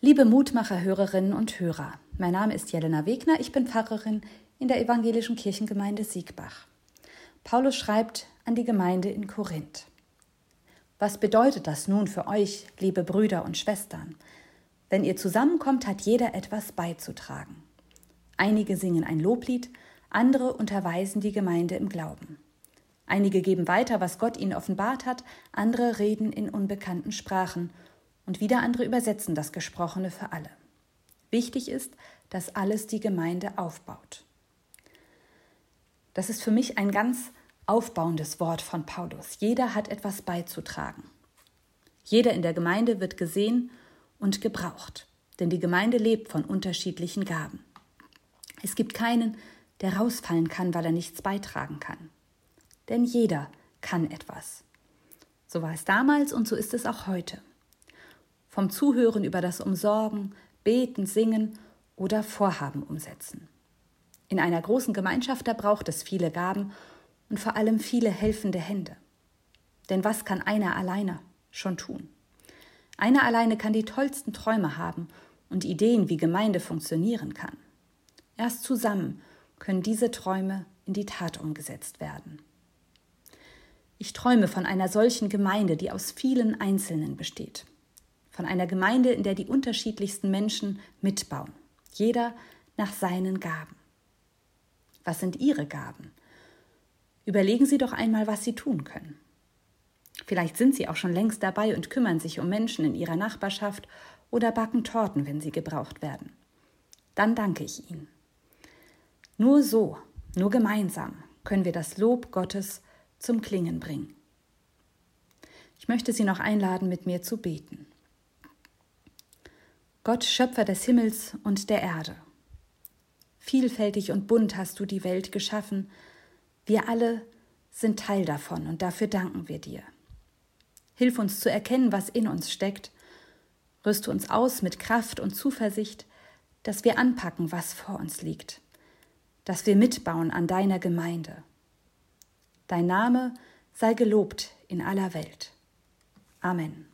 Liebe Mutmacher-Hörerinnen und Hörer, mein Name ist Jelena Wegner, ich bin Pfarrerin in der evangelischen Kirchengemeinde Siegbach. Paulus schreibt an die Gemeinde in Korinth. Was bedeutet das nun für euch, liebe Brüder und Schwestern? Wenn ihr zusammenkommt, hat jeder etwas beizutragen. Einige singen ein Loblied, andere unterweisen die Gemeinde im Glauben. Einige geben weiter, was Gott ihnen offenbart hat, andere reden in unbekannten Sprachen und wieder andere übersetzen das Gesprochene für alle. Wichtig ist, dass alles die Gemeinde aufbaut. Das ist für mich ein ganz aufbauendes Wort von Paulus. Jeder hat etwas beizutragen. Jeder in der Gemeinde wird gesehen und gebraucht, denn die Gemeinde lebt von unterschiedlichen Gaben. Es gibt keinen, der rausfallen kann, weil er nichts beitragen kann. Denn jeder kann etwas. So war es damals und so ist es auch heute vom Zuhören über das Umsorgen, Beten, Singen oder Vorhaben umsetzen. In einer großen Gemeinschaft, da braucht es viele Gaben und vor allem viele helfende Hände. Denn was kann einer alleine schon tun? Einer alleine kann die tollsten Träume haben und Ideen, wie Gemeinde funktionieren kann. Erst zusammen können diese Träume in die Tat umgesetzt werden. Ich träume von einer solchen Gemeinde, die aus vielen Einzelnen besteht, von einer Gemeinde, in der die unterschiedlichsten Menschen mitbauen, jeder nach seinen Gaben. Was sind Ihre Gaben? Überlegen Sie doch einmal, was Sie tun können. Vielleicht sind Sie auch schon längst dabei und kümmern sich um Menschen in Ihrer Nachbarschaft oder backen Torten, wenn sie gebraucht werden. Dann danke ich Ihnen. Nur so, nur gemeinsam können wir das Lob Gottes zum Klingen bringen. Ich möchte Sie noch einladen, mit mir zu beten. Gott Schöpfer des Himmels und der Erde. Vielfältig und bunt hast du die Welt geschaffen, wir alle sind Teil davon und dafür danken wir dir. Hilf uns zu erkennen, was in uns steckt, rüste uns aus mit Kraft und Zuversicht, dass wir anpacken, was vor uns liegt, dass wir mitbauen an deiner Gemeinde. Dein Name sei gelobt in aller Welt. Amen.